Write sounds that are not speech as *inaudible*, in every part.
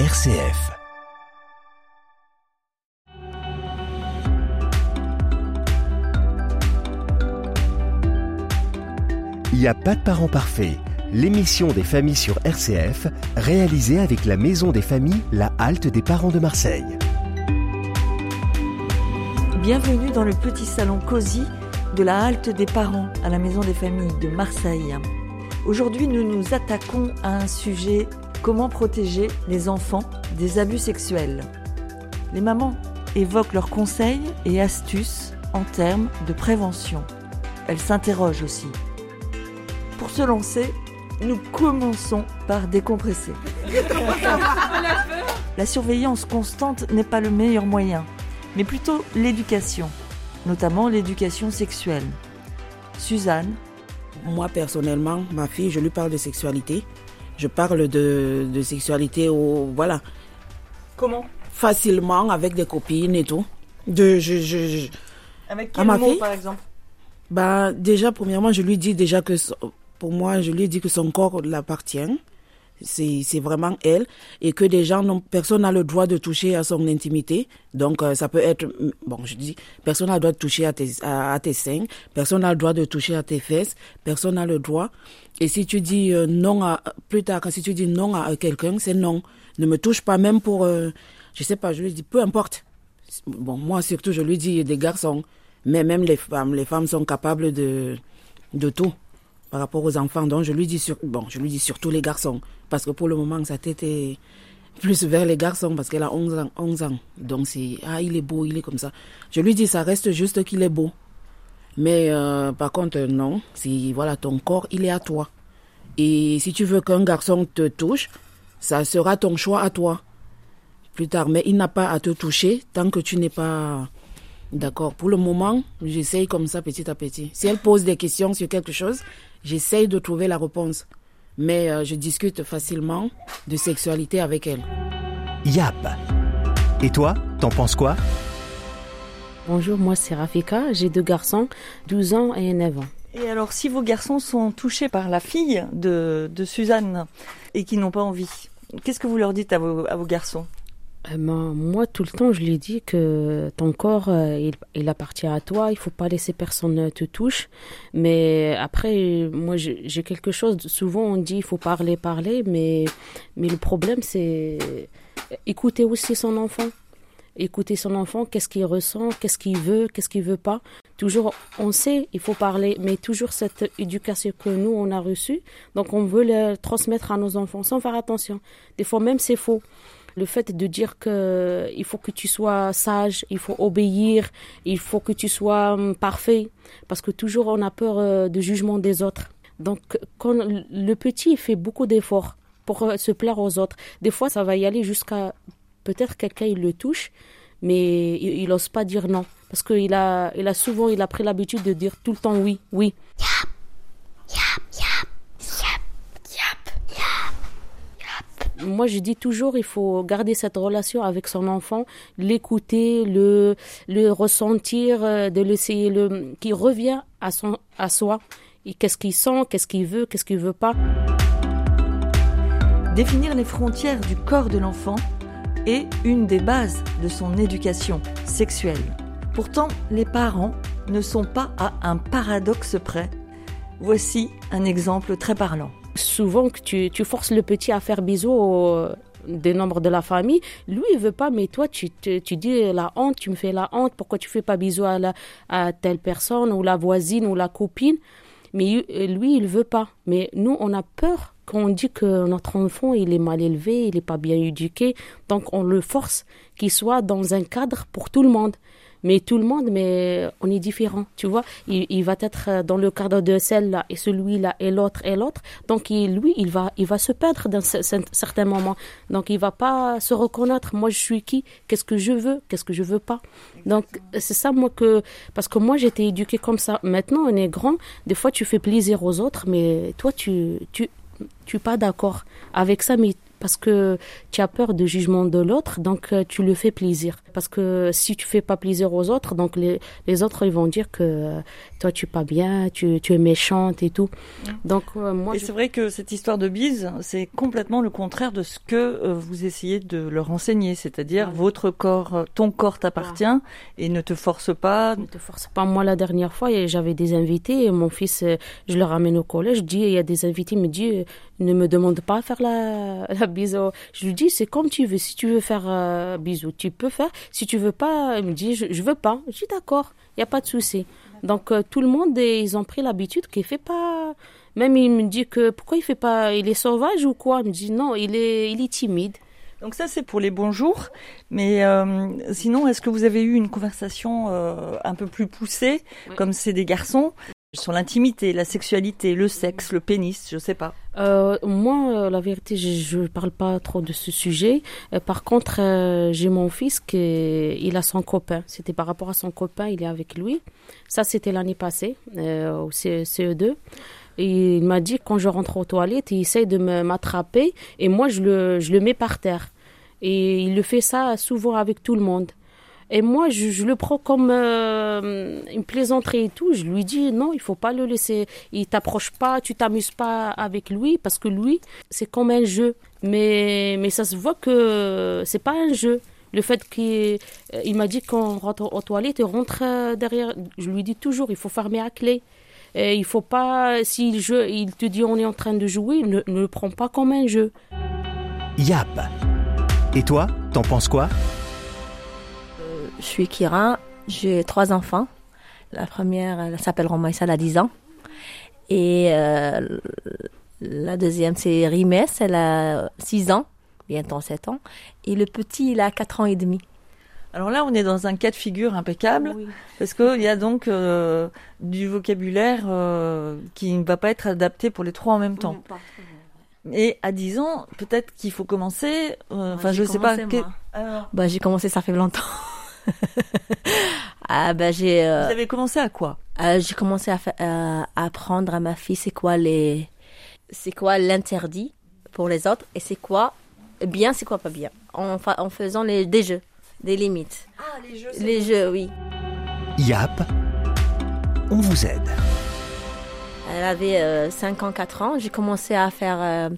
RCF. Il n'y a pas de parents parfaits. L'émission des familles sur RCF, réalisée avec la Maison des familles, la halte des parents de Marseille. Bienvenue dans le petit salon cosy de la halte des parents à la Maison des familles de Marseille. Aujourd'hui, nous nous attaquons à un sujet comment protéger les enfants des abus sexuels. Les mamans évoquent leurs conseils et astuces en termes de prévention. Elles s'interrogent aussi. Pour se lancer, nous commençons par décompresser. La surveillance constante n'est pas le meilleur moyen, mais plutôt l'éducation, notamment l'éducation sexuelle. Suzanne Moi personnellement, ma fille, je lui parle de sexualité. Je parle de, de sexualité au voilà. Comment? Facilement avec des copines et tout. De je, je, je- Avec quel ma mot fille par exemple? Bah déjà premièrement je lui dis déjà que pour moi je lui dis que son corps l'appartient. C'est vraiment elle et que des gens n'ont personne n'a le droit de toucher à son intimité. Donc euh, ça peut être mm, bon je dis personne n'a le droit de toucher à tes à, à tes seins, personne n'a le droit de toucher à tes fesses, personne n'a le droit. Et si tu dis euh, non à plus tard quand si tu dis non à quelqu'un, c'est non. Ne me touche pas même pour euh, je sais pas, je lui dis peu importe. Bon, moi surtout, je lui dis des garçons, mais même les femmes, les femmes sont capables de, de tout par rapport aux enfants. Donc je lui dis sur, bon, je lui dis surtout les garçons, parce que pour le moment sa tête est plus vers les garçons parce qu'elle a 11 ans, 11 ans. Donc c'est ah il est beau, il est comme ça. Je lui dis ça reste juste qu'il est beau. Mais euh, par contre non, si voilà ton corps il est à toi. Et si tu veux qu'un garçon te touche, ça sera ton choix à toi plus tard. Mais il n'a pas à te toucher tant que tu n'es pas d'accord. Pour le moment, j'essaye comme ça petit à petit. Si elle pose des questions sur quelque chose, j'essaye de trouver la réponse. Mais euh, je discute facilement de sexualité avec elle. YAP. Et toi, t'en penses quoi? Bonjour, moi c'est Rafika, j'ai deux garçons, 12 ans et 9 ans. Et alors, si vos garçons sont touchés par la fille de, de Suzanne et qui n'ont pas envie, qu'est-ce que vous leur dites à vos, à vos garçons? Euh, ben, moi tout le temps je lui dis que ton corps euh, il, appartient à toi, il faut pas laisser personne euh, te touche. Mais après moi j'ai quelque chose, souvent on dit il faut parler, parler, mais, mais le problème c'est écouter aussi son enfant. Écouter son enfant, qu'est-ce qu'il ressent, qu'est-ce qu'il veut, qu'est-ce qu'il veut pas. Toujours, on sait, il faut parler, mais toujours cette éducation que nous, on a reçue. Donc, on veut le transmettre à nos enfants sans faire attention. Des fois, même, c'est faux. Le fait de dire que il faut que tu sois sage, il faut obéir, il faut que tu sois hum, parfait, parce que toujours on a peur euh, du jugement des autres. Donc quand le petit fait beaucoup d'efforts pour euh, se plaire aux autres, des fois ça va y aller jusqu'à peut-être quelqu'un il le touche, mais il, il ose pas dire non, parce qu'il a, il a souvent il a pris l'habitude de dire tout le temps oui, oui. Moi, je dis toujours, il faut garder cette relation avec son enfant, l'écouter, le, ressentir, euh, de l'essayer, le, qui revient à à soi. Et Qu'est-ce qu'il sent, qu'est-ce qu'il veut, qu'est-ce qu'il veut pas. Définir les frontières du corps de l'enfant est une des bases de son éducation sexuelle. Pourtant, les parents ne sont pas à un paradoxe près. Voici un exemple très parlant. Souvent que tu, tu forces le petit à faire bisous au, des membres de la famille, lui il veut pas, mais toi tu, te- tu dis la honte, tu me fais la honte, pourquoi tu fais pas bisous à, la, à telle personne ou la voisine ou la copine, mais lui il veut pas. Mais nous on a peur quand on dit que notre enfant il est mal élevé, il est pas bien éduqué, donc on le force qu'il soit dans un cadre pour tout le monde. Mais tout le monde, mais on est différent, tu vois. Il, il va être dans le cadre de celle-là et celui-là et l'autre et l'autre. Donc il- lui, il va, il va se perdre dans ce- ce- certains moments. Donc il va pas se reconnaître. Moi, je suis qui? Qu'est-ce que je veux? Qu'est-ce que je veux pas? Donc c'est ça moi que parce que moi j'étais éduquée comme ça. Maintenant on est grand. Des fois tu fais plaisir aux autres, mais toi tu tu tu es pas d'accord avec ça, mais parce que tu as peur du jugement de l'autre, donc euh, tu le fais plaisir. Parce que si tu fais pas plaisir aux autres, donc les, les autres ils vont dire que euh, toi tu es pas bien, tu, tu es méchante et tout. Donc euh, moi. Et c'est vrai que cette histoire de bise, c'est complètement le contraire de ce que vous essayez de leur enseigner, c'est-à-dire votre corps, ton corps t'appartient et ne te force pas. Ne te force pas. Moi la dernière fois, j'avais des invités et mon fils, je le ramène au collège, je dis il y a des invités, il me dit ne me demande pas à faire la, la bisou. Je lui dis, c'est comme tu veux. Si tu veux faire euh, bisou, tu peux faire. Si tu veux pas, il me dit, je, je veux pas. Je dis, d'accord, il n'y a pas de souci. Donc, euh, tout le monde, ils ont pris l'habitude qu'il fait pas. Même il me dit que pourquoi il fait pas, il est sauvage ou quoi? Il me dit non, il est, il est timide. Donc ça c'est pour les bonjours, mais euh, sinon est-ce que vous avez eu une conversation euh, un peu plus poussée, comme c'est des garçons, sur l'intimité, la sexualité, le sexe, le pénis, je sais pas. Euh, moi, euh, la vérité, je ne parle pas trop de ce sujet. Euh, par contre, euh, j'ai mon fils qui il a son copain. C'était par rapport à son copain, il est avec lui. Ça, c'était l'année passée, au CE2. Et il m'a dit quand je rentre aux toilettes, il essaye de m'attraper et moi, je le, je le mets par terre. Et il le fait ça souvent avec tout le monde. Et moi, je, le prends comme euh, une plaisanterie et tout. Je lui dis non, il faut pas le laisser. Il t'approche pas, tu t'amuses pas avec lui parce que lui, c'est comme un jeu. Mais, mais ça se voit que c'est pas un jeu. Le fait qu'il euh, il m'a dit qu'on rentre aux toilettes, il rentre euh, derrière. Je lui dis toujours, il faut fermer à clé. Et il faut pas, s'il il te dit on est en train de jouer, ne, le prends pas comme un jeu. Yap. Et toi, t'en penses quoi? Je suis Kira, j'ai trois enfants. La première, elle s'appelle Romaïsa, elle a 10 ans. Et euh, la deuxième, c'est Rimes, elle a 6 ans, bientôt 7 ans. Et le petit, il a 4 ans et demi. Alors là, on est dans un cas de figure impeccable, parce qu'il y a donc euh, du vocabulaire euh, qui ne va pas être adapté pour les trois en même temps. Et à 10 ans, peut-être qu'il faut commencer. Enfin, je ne sais pas. Bah, j'ai commencé, ça fait longtemps. *laughs* ah ben j'ai. Euh, Vous avez commencé à quoi? euh, J'ai commencé à, euh, à, apprendre à ma fille c'est quoi les, c'est quoi l'interdit pour les autres et c'est quoi bien, c'est quoi pas bien, en, en faisant les, des jeux, des limites. Ah les jeux. Les jeux, oui. Yap, on vous aide. Elle avait 5 ans, 4 ans. J'ai commencé à faire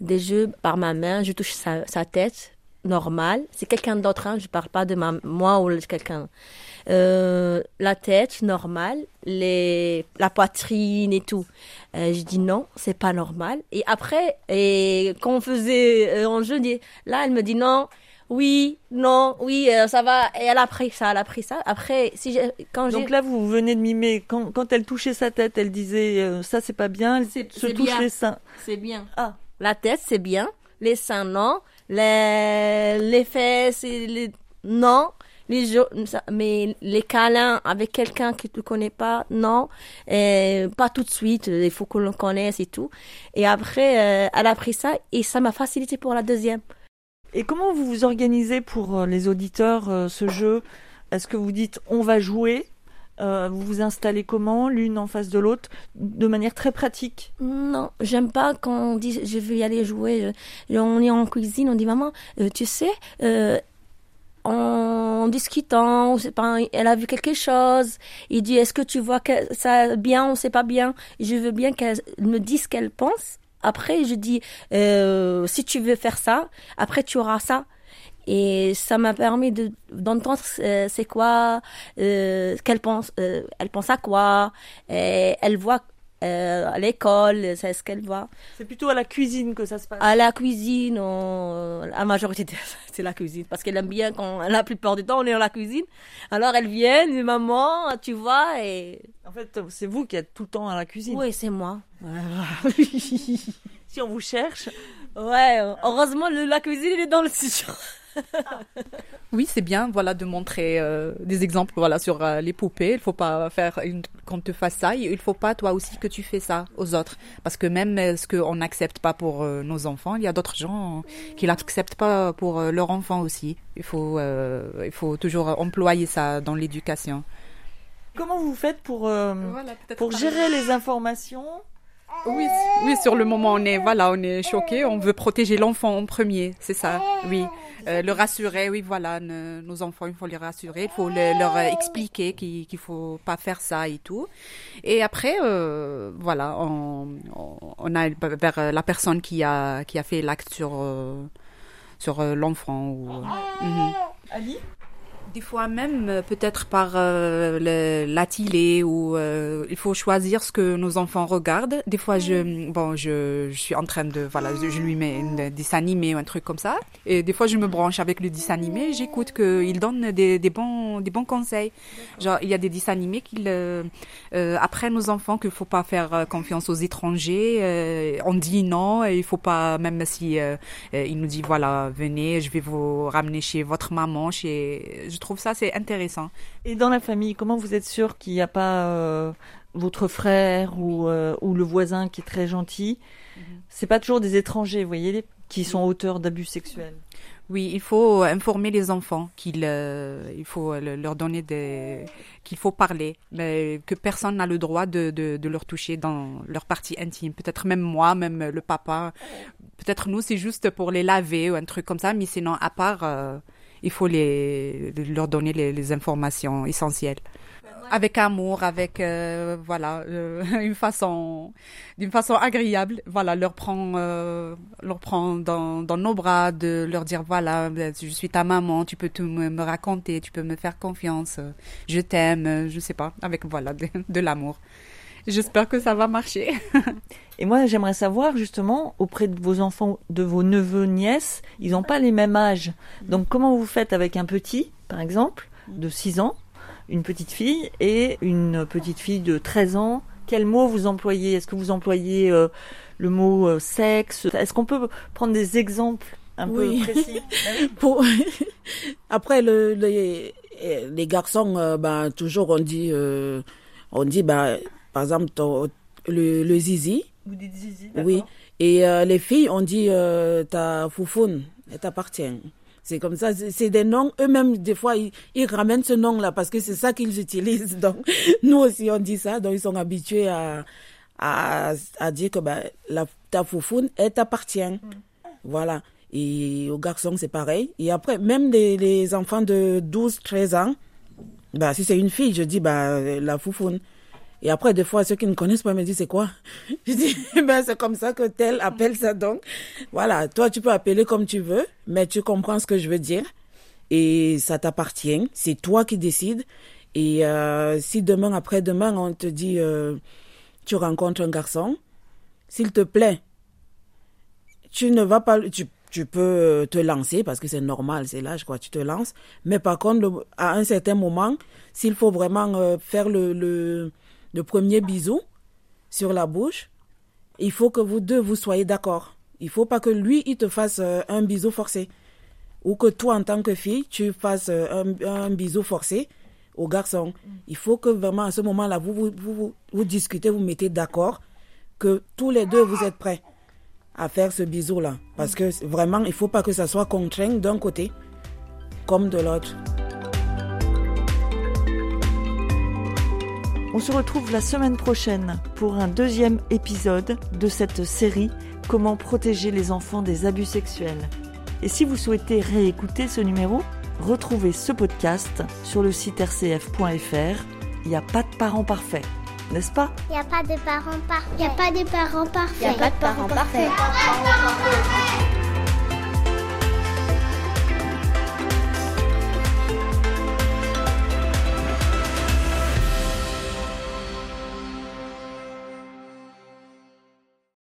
des jeux par ma main. Je touche sa, sa tête normal. C'est quelqu'un d'autre, hein, je parle pas de ma, moi ou quelqu'un. Euh, la tête normale, les, la poitrine et tout. Euh, je dis non, c'est pas normal. Et après, et quand on faisait euh, en jeu, là, elle me dit non, oui, non, oui, ça va. Et elle a pris ça, elle a pris ça. Après, si quand Donc là, vous venez de mimer. Quand, quand elle touchait sa tête, elle disait ça, c'est pas bien. Elle se touche les seins. C'est bien. Ah, la tête, c'est bien. Les seins, non les, les fesses, les, non. Les mais les câlins avec quelqu'un que tu connais pas, non. Et pas tout de suite, il faut que l'on connaisse et tout. Et après, euh, elle a pris ça et ça m'a facilité pour la deuxième. Et comment vous vous organisez pour euh, les auditeurs euh, ce jeu? Est-ce que vous dites on va jouer? Euh, vous vous installez comment, l'une en face de l'autre, de manière très pratique? Non, j'aime pas quand on dit je veux y aller jouer. on est en cuisine, on dit maman, euh, tu sais, euh, en discutant, elle a vu quelque chose. Il dit est-ce que tu vois que ça bien ou c'est pas bien? Je veux bien qu'elle me dise ce qu'elle pense. Après, je dis si tu veux faire ça, après tu auras ça. Et ça m'a permis de d'entendre euh, c'est quoi, euh, qu'elle pense, euh, elle pense à quoi, et elle voit euh, à l'école, c'est ce qu'elle voit. C'est plutôt à la cuisine que ça se passe. À la cuisine, on... la majorité *laughs* c'est la cuisine parce qu'elle aime bien quand la plupart du temps on est dans la cuisine. Alors elle vient, maman, tu vois et. En fait, c'est vous qui êtes tout le temps à la cuisine. Oui, c'est moi. *laughs* si on vous cherche. Ouais, heureusement la cuisine elle est dans le studio. *laughs* oui, c'est bien, voilà, de montrer euh, des exemples, voilà, sur euh, les poupées. Il faut pas faire une, qu'on te fasse ça. Il faut pas toi aussi que tu fais ça aux autres, parce que même euh, ce qu'on n'accepte pas pour nos enfants, il y a d'autres gens qui l'acceptent pas pour leurs enfants aussi. Il faut, il faut toujours employer ça dans l'éducation. Comment vous faites pour pour gérer les informations? Oui, oui, sur le moment, on est, voilà, on est choqué. On veut protéger l'enfant en premier, c'est ça. Oui, euh, le rassurer. Oui, voilà, nos enfants, il faut les rassurer. Il faut leur expliquer qu'il ne faut pas faire ça et tout. Et après, euh, voilà, on, on, a vers la personne qui a qui a fait l'acte sur euh, sur l'enfant ou. Mhm. Ali? Des fois même euh, peut-être par euh, l'attilé ou euh, il faut choisir ce que nos enfants regardent. Des fois je bon je, je suis en train de voilà je, lui mets un dessin animé ou un truc comme ça et des fois je me branche avec le dessin animé, j'écoute qu'il donne des, des bons des bons conseils. Genre il y a des dessins animés qui euh, apprennent aux enfants qu'il faut pas faire confiance aux étrangers. on dit non et il faut pas même si il nous dit voilà venez je vais vous ramener chez votre maman chez je trouve ça c'est intéressant. Et dans la famille, comment vous êtes sûr qu'il n'y a pas euh, votre frère ou, euh, ou, le voisin qui est très gentil? Ce mhm. C'est pas toujours des étrangers, vous voyez, qui sont auteurs d'abus sexuels? Oui, il faut informer les enfants qu'il euh, il faut leur donner des qu'il faut parler, mais que personne n'a le droit de, de, de, leur toucher dans leur partie intime. Peut-être même moi, même le papa. Peut-être nous, c'est juste pour les laver ou un truc comme ça, mais sinon à part il faut les, leur donner les, informations essentielles avec amour, avec euh, voilà euh, *laughs* une façon d'une façon agréable, voilà leur prendre euh, leur prendre dans, nos bras, de leur dire voilà je suis ta maman, tu peux tout me, raconter, tu peux me faire confiance, je t'aime, je sais pas, avec voilà de l'amour. J'espère que ça va marcher. Et moi, j'aimerais savoir justement auprès de vos enfants, de vos neveux, nièces, ils n'ont pas les mêmes âges. Donc, comment vous faites avec un petit, par exemple, de 6 ans, une petite fille et une petite fille de 13 ans? Quel mot vous employez? Est-ce que vous employez euh, le mot euh, sexe? Est-ce qu'on peut prendre des exemples un peu précis? *laughs* Pour... *laughs* Après, le, les, les garçons, euh, ben, toujours on dit, on dit, ben, par exemple, le, le zizi. Vous dites zizi, Oui. Et euh, les filles, on dit euh, ta foufoune, elle t'appartient. C'est comme ça, c'est des noms, eux-mêmes, des fois, ils, ramènent ce nom-là parce que c'est ça qu'ils utilisent. *laughs* Donc, nous aussi, on dit ça, donc ils sont habitués à, à, à dire que bah, la, ta foufoune, elle t'appartient. Mm. Voilà. Et aux garçons, c'est pareil. Et après, même les, les enfants de 12, 13 ans, bah, si c'est une fille, je dis bah, la foufoune. Et après, des fois, ceux qui ne connaissent pas me disent, c'est quoi? *laughs* Je dis, *laughs* ben, c'est comme ça que tel appelle ça. Donc, voilà, toi, tu peux appeler comme tu veux, mais tu comprends ce que je veux dire. Et ça t'appartient. C'est toi qui décides. Et euh, si demain, après-demain, on te dit, euh, tu rencontres un garçon, s'il te plaît, tu ne vas pas, tu, tu peux te lancer parce que c'est normal, c'est l'âge, quoi, tu te lances. Mais par contre, à un certain moment, s'il faut vraiment euh, faire le, le le premier bisou sur la bouche, il faut que vous deux vous soyez d'accord. Il faut pas que lui il te fasse euh, un bisou forcé ou que toi en tant que fille tu fasses euh, un, bisou forcé au garçon. Il faut que vraiment à ce moment-là vous vous, vous, discutez, vous mettez d'accord que tous les deux vous êtes prêts à faire ce bisou là parce que vraiment il faut pas que ça soit contraint d'un côté comme de l'autre. On se retrouve la semaine prochaine pour un deuxième épisode de cette série Comment protéger les enfants des abus sexuels. Et si vous souhaitez réécouter ce numéro, retrouvez ce podcast sur le site rcf.fr. Il n'y a pas de parents parfaits, n'est-ce pas? Il n'y a pas de parents parfaits. Il n'y a pas de parents parfaits. Il n'y a pas de parents parfaits.